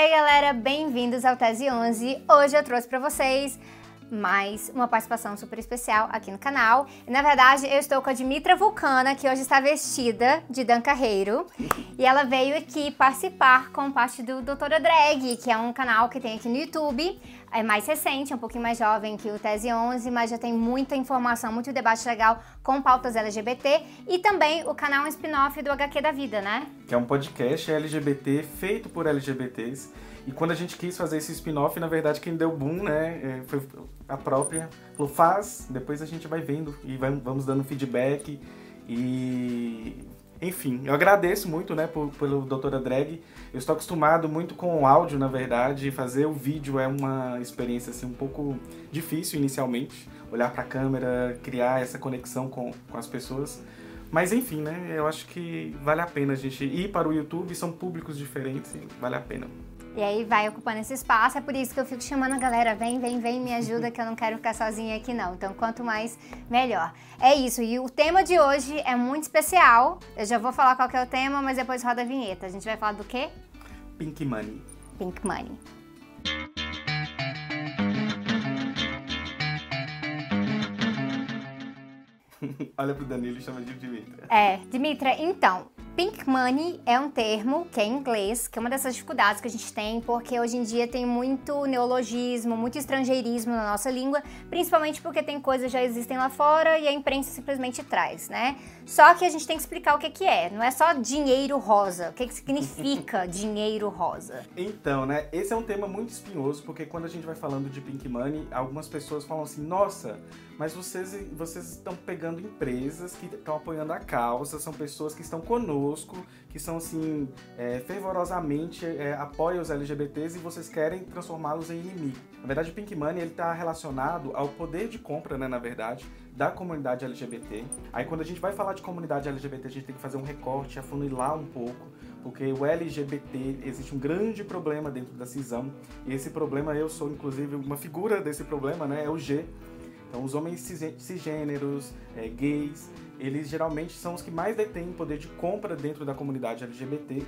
Ei galera, bem-vindos ao Tese 11. Hoje eu trouxe para vocês mais uma participação super especial aqui no canal. Na verdade, eu estou com a Dimitra Vulcana, que hoje está vestida de Dan Carreiro. E ela veio aqui participar com parte do Doutora Drag, que é um canal que tem aqui no YouTube. É mais recente, é um pouquinho mais jovem que o Tese 11, mas já tem muita informação, muito debate legal com pautas LGBT. E também o canal spin-off do HQ da Vida, né? Que é um podcast LGBT feito por LGBTs e quando a gente quis fazer esse spin-off, na verdade, quem deu boom, né, é, foi a própria. Falou, faz, depois a gente vai vendo e vai, vamos dando feedback. E. Enfim, eu agradeço muito, né, por, pelo Doutora Drag. Eu estou acostumado muito com o áudio, na verdade. Fazer o vídeo é uma experiência, assim, um pouco difícil inicialmente. Olhar para a câmera, criar essa conexão com, com as pessoas. Mas enfim, né? Eu acho que vale a pena a gente ir para o YouTube, são públicos diferentes vale a pena. E aí vai ocupando esse espaço, é por isso que eu fico chamando a galera, vem, vem, vem, me ajuda, que eu não quero ficar sozinha aqui não. Então, quanto mais, melhor. É isso, e o tema de hoje é muito especial. Eu já vou falar qual é o tema, mas depois roda a vinheta. A gente vai falar do quê? Pink Money. Pink Money. Olha pro Danilo e chama de Dimitra. É, Dimitra, então, Pink money é um termo que é em inglês, que é uma dessas dificuldades que a gente tem, porque hoje em dia tem muito neologismo, muito estrangeirismo na nossa língua, principalmente porque tem coisas que já existem lá fora e a imprensa simplesmente traz, né? Só que a gente tem que explicar o que, que é, não é só dinheiro rosa. O que, que significa dinheiro rosa? Então, né, esse é um tema muito espinhoso, porque quando a gente vai falando de Pink Money, algumas pessoas falam assim, nossa, mas vocês, vocês estão pegando empresas que estão apoiando a causa, são pessoas que estão conosco, que são assim, é, fervorosamente é, apoiam os LGBTs e vocês querem transformá-los em inimigos. Na verdade, o Pink Money está relacionado ao poder de compra, né, na verdade, da comunidade LGBT. Aí quando a gente vai falar de comunidade LGBT, a gente tem que fazer um recorte, afunilar um pouco, porque o LGBT existe um grande problema dentro da cisão. E esse problema eu sou inclusive uma figura desse problema, né? É o G, então, os homens cisgêneros, é, gays, eles geralmente são os que mais detêm poder de compra dentro da comunidade LGBT,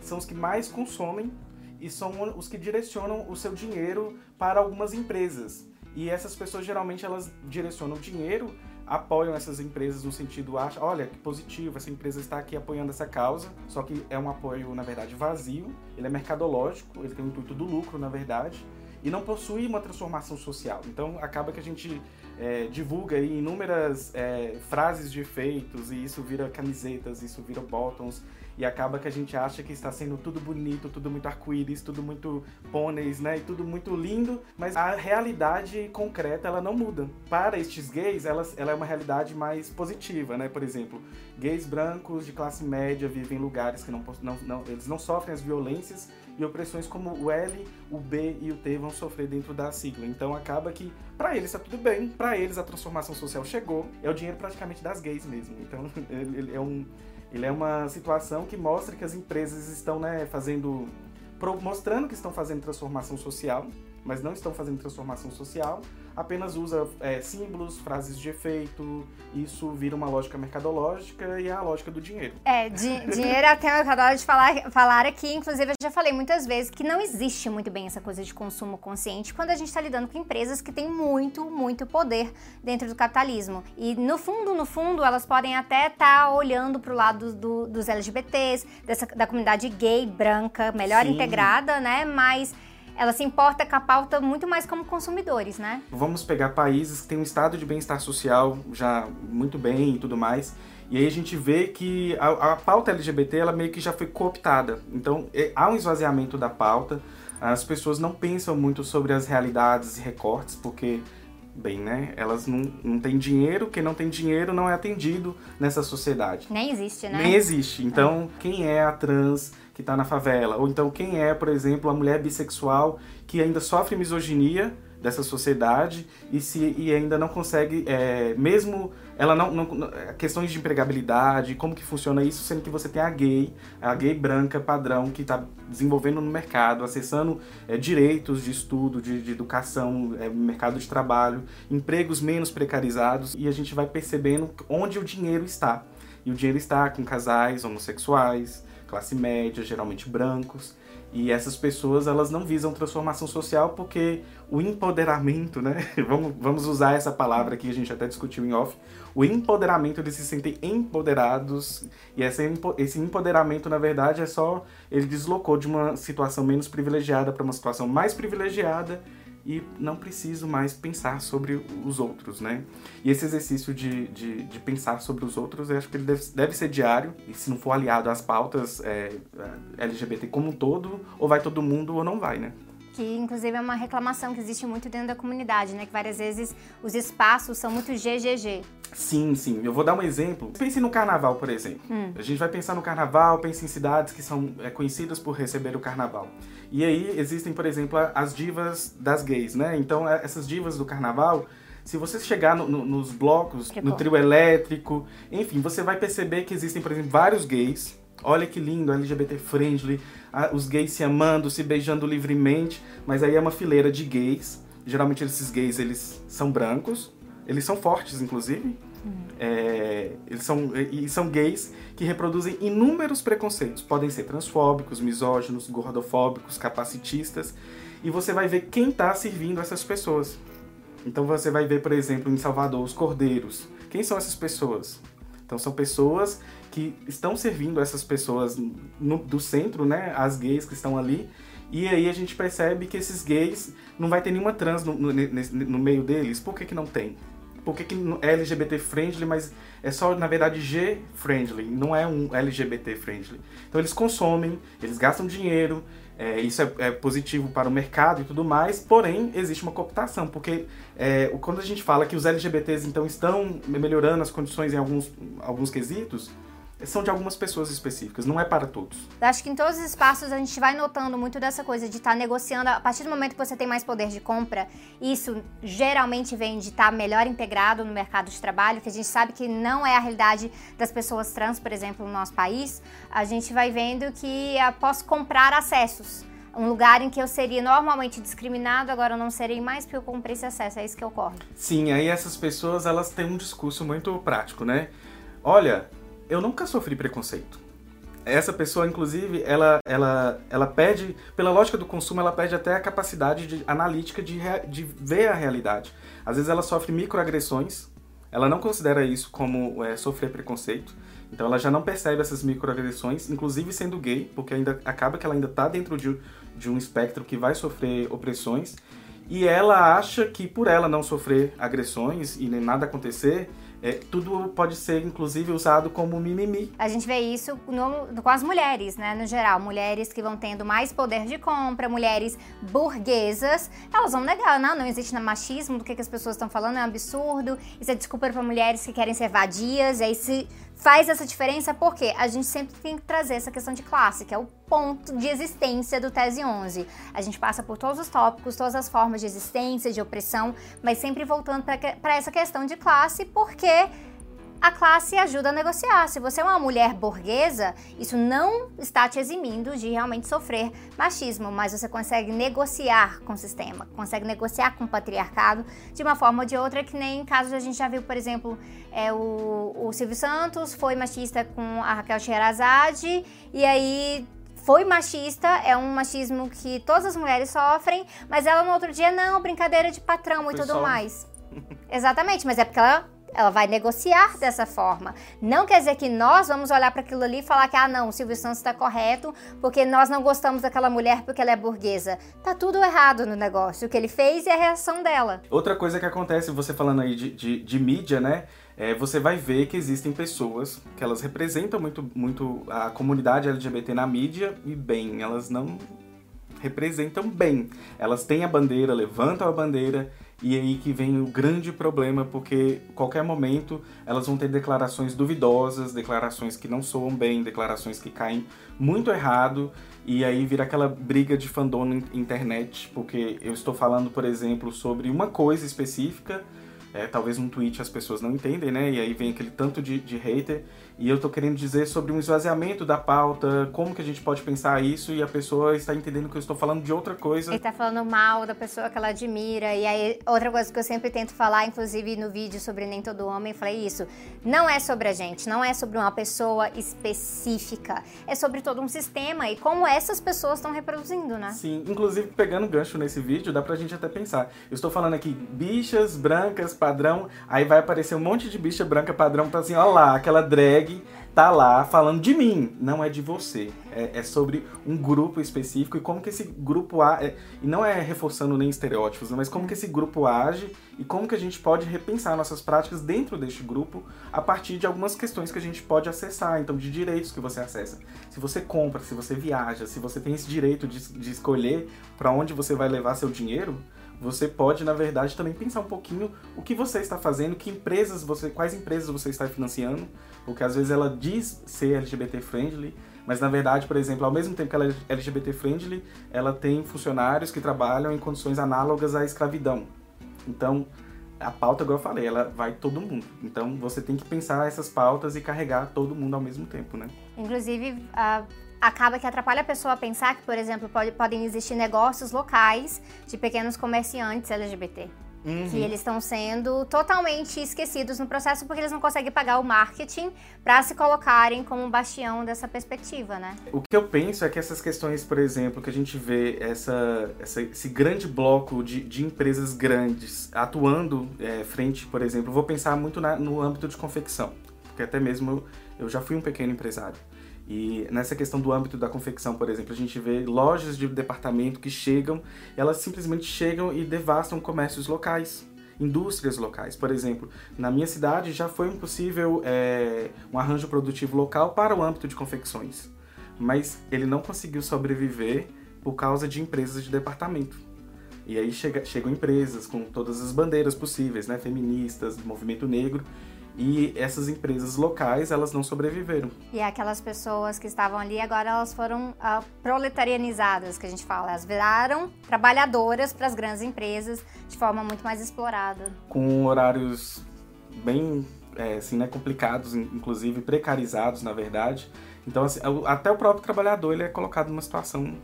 são os que mais consomem e são os que direcionam o seu dinheiro para algumas empresas. E essas pessoas geralmente elas direcionam o dinheiro, apoiam essas empresas no sentido, acha, olha que positivo, essa empresa está aqui apoiando essa causa, só que é um apoio na verdade vazio, ele é mercadológico, ele tem o intuito do lucro na verdade e não possui uma transformação social. Então acaba que a gente é, divulga inúmeras é, frases de efeitos e isso vira camisetas, isso vira bottoms e acaba que a gente acha que está sendo tudo bonito, tudo muito arco-íris, tudo muito pôneis, né? E tudo muito lindo, mas a realidade concreta ela não muda. Para estes gays, ela, ela é uma realidade mais positiva, né? Por exemplo, gays brancos de classe média vivem em lugares que não, não, não eles não sofrem as violências e opressões como o L, o B e o T vão sofrer dentro da sigla. Então acaba que para eles está tudo bem, para eles a transformação social chegou, é o dinheiro praticamente das gays mesmo. Então ele é um ele é uma situação que mostra que as empresas estão né, fazendo mostrando que estão fazendo transformação social, mas não estão fazendo transformação social, apenas usa é, símbolos, frases de efeito, isso vira uma lógica mercadológica e é a lógica do dinheiro. É, di dinheiro é até eu adoro de falar, falar aqui, inclusive eu já falei muitas vezes que não existe muito bem essa coisa de consumo consciente quando a gente está lidando com empresas que têm muito, muito poder dentro do capitalismo. E no fundo, no fundo, elas podem até estar tá olhando para o lado do, dos LGBTs, dessa, da comunidade gay, branca, melhor Sim. integrada, né? Mas ela se importa com a pauta muito mais como consumidores, né? Vamos pegar países que têm um estado de bem-estar social já muito bem e tudo mais. E aí a gente vê que a, a pauta LGBT ela meio que já foi cooptada. Então é, há um esvaziamento da pauta. As pessoas não pensam muito sobre as realidades e recortes, porque bem, né? Elas não, não têm dinheiro, quem não tem dinheiro não é atendido nessa sociedade. Nem existe, né? Nem existe. Então, é. quem é a trans que está na favela? Ou então, quem é, por exemplo, a mulher bissexual que ainda sofre misoginia dessa sociedade e se e ainda não consegue é, mesmo ela não, não, questões de empregabilidade como que funciona isso sendo que você tem a gay a gay branca padrão que está desenvolvendo no mercado acessando é, direitos de estudo de, de educação é, mercado de trabalho empregos menos precarizados e a gente vai percebendo onde o dinheiro está e o dinheiro está com casais homossexuais classe média geralmente brancos E essas pessoas, elas não visam transformação social porque o empoderamento, né? vamos, vamos usar essa palavra que a gente até discutiu em off. O empoderamento, eles se sentem empoderados. E esse empoderamento, na verdade, é só... Ele deslocou de uma situação menos privilegiada para uma situação mais privilegiada e não preciso mais pensar sobre os outros, né? E esse exercício de, de, de pensar sobre os outros, eu acho que ele deve, deve ser diário, e se não for aliado às pautas é, é LGBT como um todo, ou vai todo mundo ou não vai, né? que inclusive é uma reclamação que existe muito dentro da comunidade, né? Que várias vezes os espaços são muito GGG. Sim, sim. Eu vou dar um exemplo. Pense no carnaval, por exemplo. Hum. A gente vai pensar no carnaval, pense em cidades que são é, conhecidas por receber o carnaval. E aí existem, por exemplo, as divas das gays, né? Então, é, essas divas do carnaval, se você chegar no, no, nos blocos, que no bom. trio elétrico, enfim, você vai perceber que existem, por exemplo, vários gays. Olha que lindo, LGBT friendly, os gays se amando, se beijando livremente, mas aí é uma fileira de gays. Geralmente esses gays eles são brancos, eles são fortes, inclusive. É, eles são, e são gays que reproduzem inúmeros preconceitos. Podem ser transfóbicos, misóginos, gordofóbicos, capacitistas. E você vai ver quem está servindo essas pessoas. Então você vai ver, por exemplo, em Salvador, os cordeiros. Quem são essas pessoas? Então são pessoas que estão servindo essas pessoas no, do centro, né? As gays que estão ali. E aí a gente percebe que esses gays não vai ter nenhuma trans no, no, no meio deles. Por que, que não tem? Por que, que é LGBT friendly, mas é só, na verdade, G friendly, não é um LGBT friendly. Então eles consomem, eles gastam dinheiro, é, isso é, é, positivo para o mercado e tudo mais, porém existe uma cooptação, porque é, quando a gente fala que os LGBTs então estão melhorando as condições em alguns, alguns quesitos, são de algumas pessoas específicas, não é para todos. Acho que em todos os espaços a gente vai notando muito dessa coisa de estar tá negociando. A partir do momento que você tem mais poder de compra, isso geralmente vem de estar tá melhor integrado no mercado de trabalho, que a gente sabe que não é a realidade das pessoas trans, por exemplo, no nosso país. A gente vai vendo que eu posso comprar acessos. Um lugar em que eu seria normalmente discriminado, agora eu não serei mais porque eu comprei esse acesso. É isso que ocorre. Sim, aí essas pessoas elas têm um discurso muito prático, né? Olha, eu nunca sofri preconceito. Essa pessoa, inclusive, ela, ela, ela perde, pela lógica do consumo, ela perde até a capacidade de, analítica de, de ver a realidade. Às vezes ela sofre microagressões, ela não considera isso como é, sofrer preconceito, então ela já não percebe essas microagressões, inclusive sendo gay, porque ainda acaba que ela ainda está dentro de, de um espectro que vai sofrer opressões, e ela acha que por ela não sofrer agressões e nem nada acontecer, é, tudo pode ser, inclusive, usado como mimimi. A gente vê isso no, com as mulheres, né? No geral, mulheres que vão tendo mais poder de compra, mulheres burguesas, elas vão negar, não, não existe machismo, do que, que as pessoas estão falando, é um absurdo, isso é desculpa para mulheres que querem ser vadias, e aí se faz essa diferença porque a gente sempre tem que trazer essa questão de classe, que é o ponto de existência do Tese 11. A gente passa por todos os tópicos, todas as formas de existência, de opressão, mas sempre voltando para essa questão de classe, porque a classe ajuda a negociar. Se você é uma mulher burguesa, isso não está te eximindo de realmente sofrer machismo, mas você consegue negociar com o sistema, consegue negociar com o patriarcado de uma forma ou de outra, que nem em casos a gente já viu, por exemplo, é, o, o Silvio Santos foi machista com a Raquel Sherazade, e aí foi machista, é um machismo que todas as mulheres sofrem, mas ela no outro dia, não, brincadeira de patrão e foi tudo só... mais. Exatamente, mas é porque ela ela vai negociar dessa forma. Não quer dizer que nós vamos olhar para aquilo ali e falar que, ah, não, o Silvio Santos está correto porque nós não gostamos daquela mulher porque ela é burguesa. Tá tudo errado no negócio. O que ele fez e a reação dela. Outra coisa que acontece, você falando aí de, de, de mídia, né? É, você vai ver que existem pessoas que elas representam muito, muito a comunidade LGBT na mídia e bem, elas não representam bem. Elas têm a bandeira, levantam a bandeira e aí que vem o grande problema, porque qualquer momento elas vão ter declarações duvidosas, declarações que não soam bem, declarações que caem muito errado, e aí vira aquela briga de fandom na internet, porque eu estou falando, por exemplo, sobre uma coisa específica, é, talvez um tweet as pessoas não entendem, né? E aí vem aquele tanto de, de hater. E eu tô querendo dizer sobre um esvaziamento da pauta, como que a gente pode pensar isso e a pessoa está entendendo que eu estou falando de outra coisa. Ele tá falando mal da pessoa que ela admira. E aí, outra coisa que eu sempre tento falar, inclusive no vídeo sobre Nem Todo Homem, eu falei isso. Não é sobre a gente, não é sobre uma pessoa específica. É sobre todo um sistema e como essas pessoas estão reproduzindo, né? Sim, inclusive pegando gancho nesse vídeo, dá pra gente até pensar. Eu estou falando aqui bichas brancas padrão, aí vai aparecer um monte de bicha branca padrão pra assim, ó lá, aquela drag tá lá falando de mim, não é de você. É, é sobre um grupo específico e como que esse grupo age. É, e não é reforçando nem estereótipos, mas como que esse grupo age e como que a gente pode repensar nossas práticas dentro deste grupo a partir de algumas questões que a gente pode acessar, então de direitos que você acessa. Se você compra, se você viaja, se você tem esse direito de, de escolher para onde você vai levar seu dinheiro, você pode, na verdade, também pensar um pouquinho o que você está fazendo, que empresas você, quais empresas você está financiando, porque às vezes ela diz ser LGBT friendly, mas na verdade, por exemplo, ao mesmo tempo que ela é LGBT friendly, ela tem funcionários que trabalham em condições análogas à escravidão. Então, a pauta, igual eu falei, ela vai todo mundo. Então, você tem que pensar essas pautas e carregar todo mundo ao mesmo tempo, né? Inclusive, a acaba que atrapalha a pessoa a pensar que, por exemplo, pode, podem existir negócios locais de pequenos comerciantes LGBT. Uhum. Que eles estão sendo totalmente esquecidos no processo porque eles não conseguem pagar o marketing para se colocarem como um bastião dessa perspectiva, né? O que eu penso é que essas questões, por exemplo, que a gente vê essa, essa esse grande bloco de, de empresas grandes atuando é, frente, por exemplo, vou pensar muito na, no âmbito de confecção, porque até mesmo eu, eu já fui um pequeno empresário. E nessa questão do âmbito da confecção, por exemplo, a gente vê lojas de departamento que chegam, elas simplesmente chegam e devastam comércios locais, indústrias locais. Por exemplo, na minha cidade já foi impossível é, um arranjo produtivo local para o âmbito de confecções, mas ele não conseguiu sobreviver por causa de empresas de departamento. E aí chega, chegam empresas com todas as bandeiras possíveis, né, feministas, do movimento negro, e essas empresas locais, elas não sobreviveram. E aquelas pessoas que estavam ali, agora elas foram uh, proletarianizadas, que a gente fala. Elas viraram trabalhadoras para as grandes empresas de forma muito mais explorada. Com horários bem é, assim, né, complicados, inclusive precarizados, na verdade. Então, assim, até o próprio trabalhador ele é colocado numa situação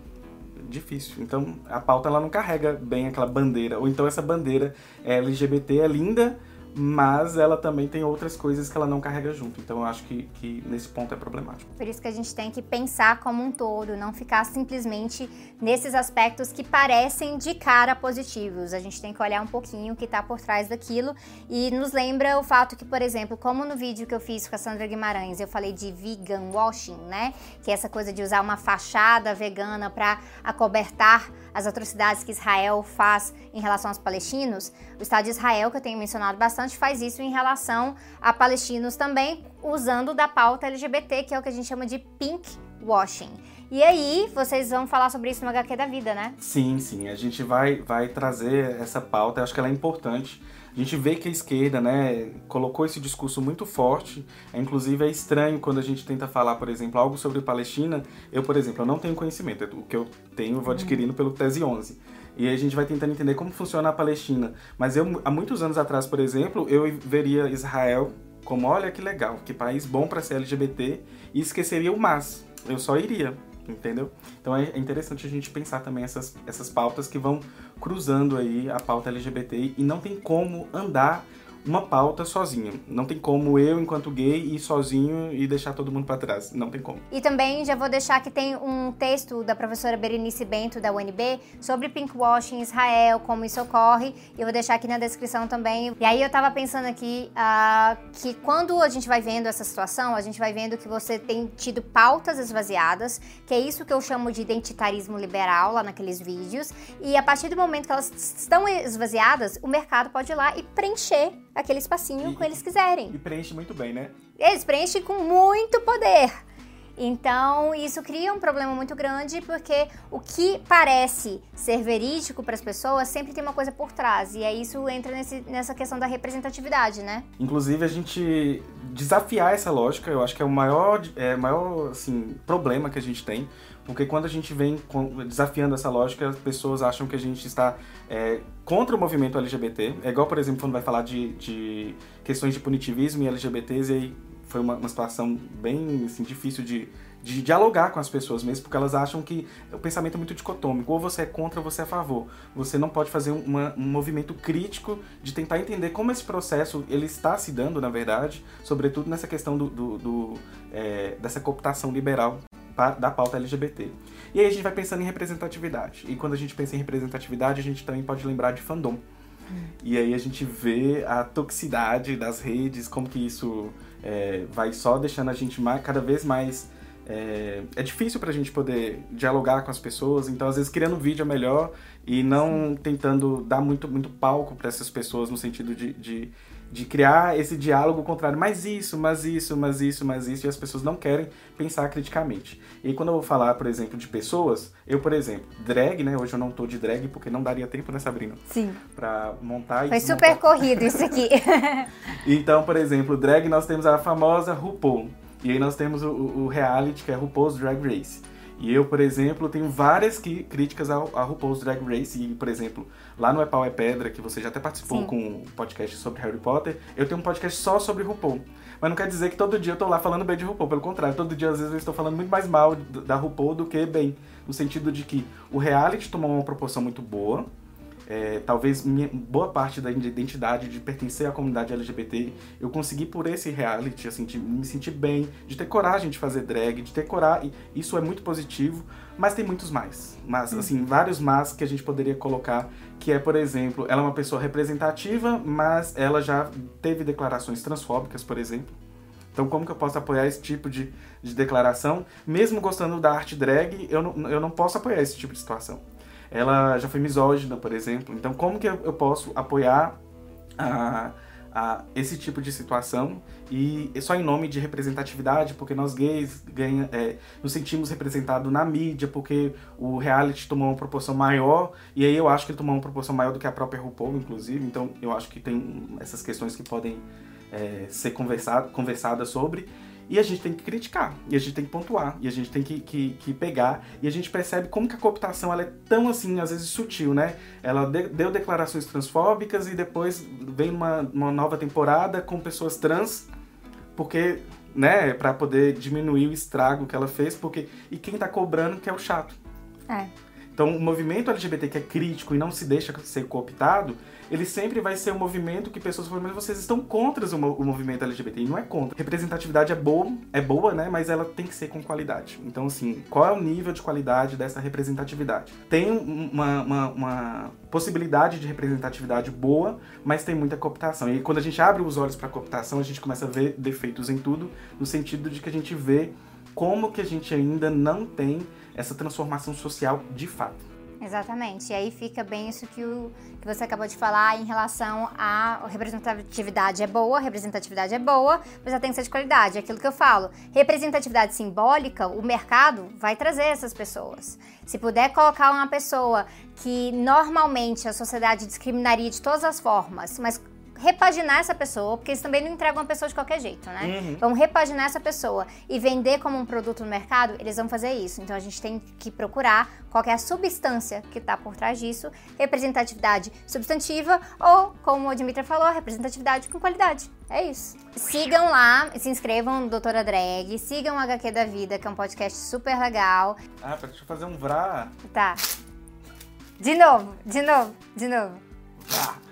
difícil. Então, a pauta ela não carrega bem aquela bandeira. Ou então essa bandeira LGBT é linda, mas ela também tem outras coisas que ela não carrega junto. Então eu acho que, que nesse ponto é problemático. Por isso que a gente tem que pensar como um todo, não ficar simplesmente nesses aspectos que parecem de cara positivos. A gente tem que olhar um pouquinho o que está por trás daquilo e nos lembra o fato que, por exemplo, como no vídeo que eu fiz com a Sandra Guimarães, eu falei de vegan washing, né? Que é essa coisa de usar uma fachada vegana para acobertar as atrocidades que Israel faz em relação aos palestinos. O Estado de Israel, que eu tenho mencionado bastante, faz isso em relação a palestinos também, usando da pauta LGBT, que é o que a gente chama de pink washing. E aí, vocês vão falar sobre isso no HQ da vida, né? Sim, sim. A gente vai, vai trazer essa pauta, eu acho que ela é importante. A gente vê que a esquerda, né, colocou esse discurso muito forte. É, inclusive é estranho quando a gente tenta falar, por exemplo, algo sobre Palestina. Eu, por exemplo, eu não tenho conhecimento. O que eu tenho eu vou adquirindo pelo Tese 11. E a gente vai tentando entender como funciona a Palestina. Mas eu, há muitos anos atrás, por exemplo, eu veria Israel como, olha que legal, que país bom para ser LGBT, e esqueceria o mas. Eu só iria, entendeu? Então é interessante a gente pensar também essas, essas pautas que vão cruzando aí a pauta LGBT e não tem como andar uma pauta sozinho. Não tem como eu, enquanto gay, ir sozinho e deixar todo mundo para trás. Não tem como. E também já vou deixar que tem um texto da professora Berenice Bento, da UNB, sobre pinkwashing em Israel, como isso ocorre. E eu vou deixar aqui na descrição também. E aí eu tava pensando aqui uh, que quando a gente vai vendo essa situação, a gente vai vendo que você tem tido pautas esvaziadas, que é isso que eu chamo de identitarismo liberal lá naqueles vídeos. E a partir do momento que elas estão esvaziadas, o mercado pode ir lá e preencher aquele espacinho e, que eles quiserem. E preenche muito bem, né? Eles preenchem com muito poder. Então, isso cria um problema muito grande porque o que parece ser verídico para as pessoas sempre tem uma coisa por trás. E aí isso entra nesse, nessa questão da representatividade, né? Inclusive, a gente desafiar essa lógica, eu acho que é o maior, é, maior assim, problema que a gente tem. Porque quando a gente vem desafiando essa lógica, as pessoas acham que a gente está é, contra o movimento LGBT. É igual, por exemplo, quando vai falar de, de questões de punitivismo e LGBTs, e aí foi uma, uma situação bem assim, difícil de, de dialogar com as pessoas mesmo, porque elas acham que o pensamento é muito dicotômico, ou você é contra ou você é a favor. Você não pode fazer uma, um movimento crítico de tentar entender como esse processo ele está se dando, na verdade, sobretudo nessa questão do, do, do é, dessa cooptação liberal da pauta LGBT. E aí a gente vai pensando em representatividade. E quando a gente pensa em representatividade, a gente também pode lembrar de fandom. E aí a gente vê a toxicidade das redes, como que isso é, vai só deixando a gente mais, cada vez mais. É, é difícil pra gente poder dialogar com as pessoas, então às vezes criando um vídeo é melhor e não tentando dar muito, muito palco para essas pessoas no sentido de, de de criar esse diálogo contrário, mas isso, mas isso, mas isso, mas isso, e as pessoas não querem pensar criticamente. E quando eu vou falar, por exemplo, de pessoas, eu, por exemplo, drag, né? Hoje eu não tô de drag porque não daria tempo, né, Sabrina? Sim. Pra montar e Foi super corrido isso aqui. então, por exemplo, drag nós temos a famosa RuPaul. E aí nós temos o, o reality, que é RuPaul's Drag Race. E eu, por exemplo, tenho várias que, críticas ao, a RuPaul's Drag Race. E, por exemplo, lá no É Pau é Pedra, que você já até participou Sim. com um podcast sobre Harry Potter, eu tenho um podcast só sobre RuPaul. Mas não quer dizer que todo dia eu tô lá falando bem de RuPaul. Pelo contrário, todo dia, às vezes, eu estou falando muito mais mal da RuPaul do que bem. No sentido de que o reality tomou uma proporção muito boa é, talvez minha, boa parte da identidade de pertencer à comunidade LGBT eu consegui por esse reality, assim, de me sentir bem, de ter coragem de fazer drag, de ter coragem. Isso é muito positivo, mas tem muitos mais. Mas, assim, vários mais que a gente poderia colocar, que é, por exemplo, ela é uma pessoa representativa, mas ela já teve declarações transfóbicas, por exemplo. Então, como que eu posso apoiar esse tipo de, de declaração? Mesmo gostando da arte drag, eu não, eu não posso apoiar esse tipo de situação ela já foi misógina, por exemplo. Então, como que eu posso apoiar a, a esse tipo de situação e só em nome de representatividade, porque nós gays ganha, é, nos sentimos representados na mídia, porque o reality tomou uma proporção maior, e aí eu acho que ele tomou uma proporção maior do que a própria RuPaul, inclusive, então eu acho que tem essas questões que podem é, ser conversado, conversadas sobre. E a gente tem que criticar, e a gente tem que pontuar, e a gente tem que, que, que pegar, e a gente percebe como que a cooptação ela é tão assim, às vezes sutil, né? Ela de, deu declarações transfóbicas e depois vem uma, uma nova temporada com pessoas trans, porque, né, para poder diminuir o estrago que ela fez, porque. E quem tá cobrando que é o chato. É. Então, o movimento LGBT que é crítico e não se deixa ser cooptado, ele sempre vai ser um movimento que pessoas falam, mas vocês estão contra o, movimento LGBT. E não é contra. Representatividade é boa, é boa, né? Mas ela tem que ser com qualidade. Então, assim, qual é o nível de qualidade dessa representatividade? Tem uma, uma, uma possibilidade de representatividade boa, mas tem muita cooptação. E quando a gente abre os olhos para cooptação, a gente começa a ver defeitos em tudo, no sentido de que a gente vê como que a gente ainda não tem essa transformação social de fato. Exatamente. E aí fica bem isso que, o, que você acabou de falar em relação à representatividade é boa, representatividade é boa, mas ela tem que ser de qualidade. É aquilo que eu falo. Representatividade simbólica, o mercado vai trazer essas pessoas. Se puder colocar uma pessoa que normalmente a sociedade discriminaria de todas as formas, mas repaginar essa pessoa, porque eles também não entregam uma pessoa de qualquer jeito, né? Uhum. Vão repaginar essa pessoa e vender como um produto no mercado, eles vão fazer isso. Então a gente tem que procurar qual é a substância que está por trás disso, representatividade substantiva ou, como a Dimitra falou, representatividade com qualidade. É isso. Sigam lá, se inscrevam no Doutora Drag, sigam o HQ da Vida, que é um podcast super legal. Ah, deixa eu fazer um vrá. Tá. De novo, de novo, de novo. Vrá.